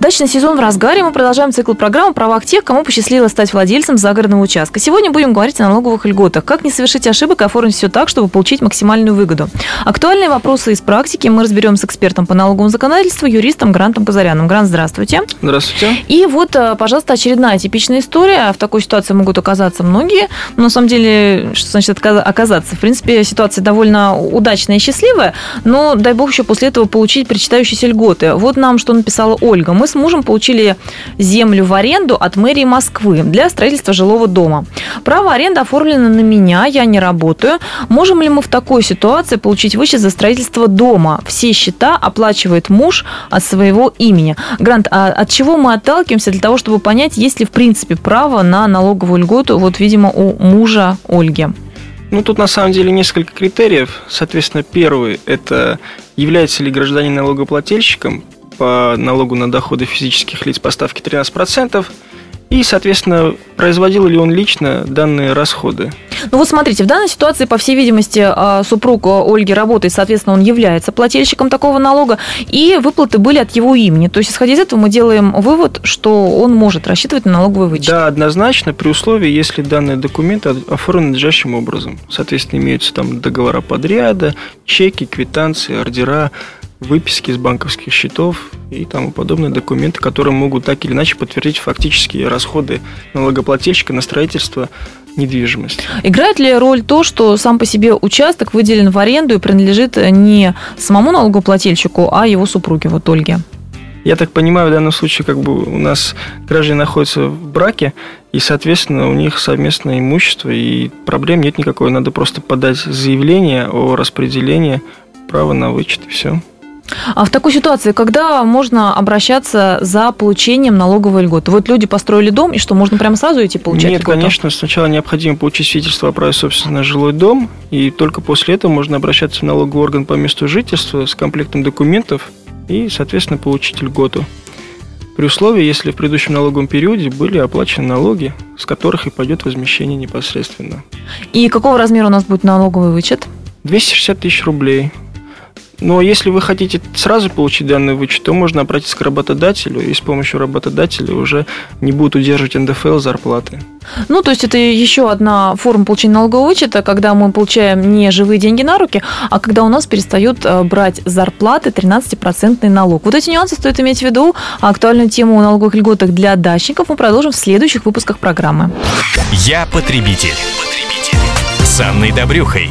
Дачный сезон в разгаре. Мы продолжаем цикл программ о правах тех, кому посчастливилось стать владельцем загородного участка. Сегодня будем говорить о налоговых льготах. Как не совершить ошибок и оформить все так, чтобы получить максимальную выгоду. Актуальные вопросы из практики мы разберем с экспертом по налоговому законодательству, юристом Грантом Казаряном. Грант, здравствуйте. Здравствуйте. И вот, э, пожалуйста, очередная типичная история. В такой ситуации могут оказаться многие. Но на самом деле, что значит оказаться? В принципе, ситуация довольно удачная и счастливая, но дай бог еще после этого получить причитающиеся льготы. Вот нам что написала Ольга. Мы с мужем получили землю в аренду от мэрии Москвы для строительства жилого дома. Право аренды оформлено на меня, я не работаю. Можем ли мы в такой ситуации получить вычет за строительство дома? Все счета оплачивает муж от своего имени. Грант, а от чего мы отталкиваемся для того, чтобы понять, есть ли в принципе право на налоговую льготу, вот, видимо, у мужа Ольги? Ну, тут на самом деле несколько критериев. Соответственно, первый – это является ли гражданин налогоплательщиком по налогу на доходы физических лиц по ставке 13%, и, соответственно, производил ли он лично данные расходы. Ну вот смотрите, в данной ситуации, по всей видимости, а, супруг Ольги работает, соответственно, он является плательщиком такого налога, и выплаты были от его имени. То есть, исходя из этого, мы делаем вывод, что он может рассчитывать на налоговый вычет. Да, однозначно, при условии, если данные документы оформлены надлежащим образом. Соответственно, имеются там договора подряда, чеки, квитанции, ордера, выписки из банковских счетов и тому подобные документы, которые могут так или иначе подтвердить фактические расходы налогоплательщика на строительство недвижимости. Играет ли роль то, что сам по себе участок выделен в аренду и принадлежит не самому налогоплательщику, а его супруге, вот Ольге? Я так понимаю, в данном случае как бы у нас граждане находятся в браке, и, соответственно, у них совместное имущество, и проблем нет никакой. Надо просто подать заявление о распределении права на вычет, и все. А в такой ситуации, когда можно обращаться за получением налоговой льготы? Вот люди построили дом, и что, можно прямо сразу идти получать Нет, льготу? конечно, сначала необходимо получить свидетельство о праве собственности на жилой дом, и только после этого можно обращаться в налоговый орган по месту жительства с комплектом документов и, соответственно, получить льготу. При условии, если в предыдущем налоговом периоде были оплачены налоги, с которых и пойдет возмещение непосредственно. И какого размера у нас будет налоговый вычет? 260 тысяч рублей. Но если вы хотите сразу получить данный вычет, то можно обратиться к работодателю, и с помощью работодателя уже не будут удерживать НДФЛ зарплаты. Ну, то есть это еще одна форма получения налогового вычета, когда мы получаем не живые деньги на руки, а когда у нас перестают э, брать зарплаты 13% налог. Вот эти нюансы стоит иметь в виду. А актуальную тему о налоговых льготах для дачников мы продолжим в следующих выпусках программы. Я потребитель. потребитель. С Анной Добрюхой.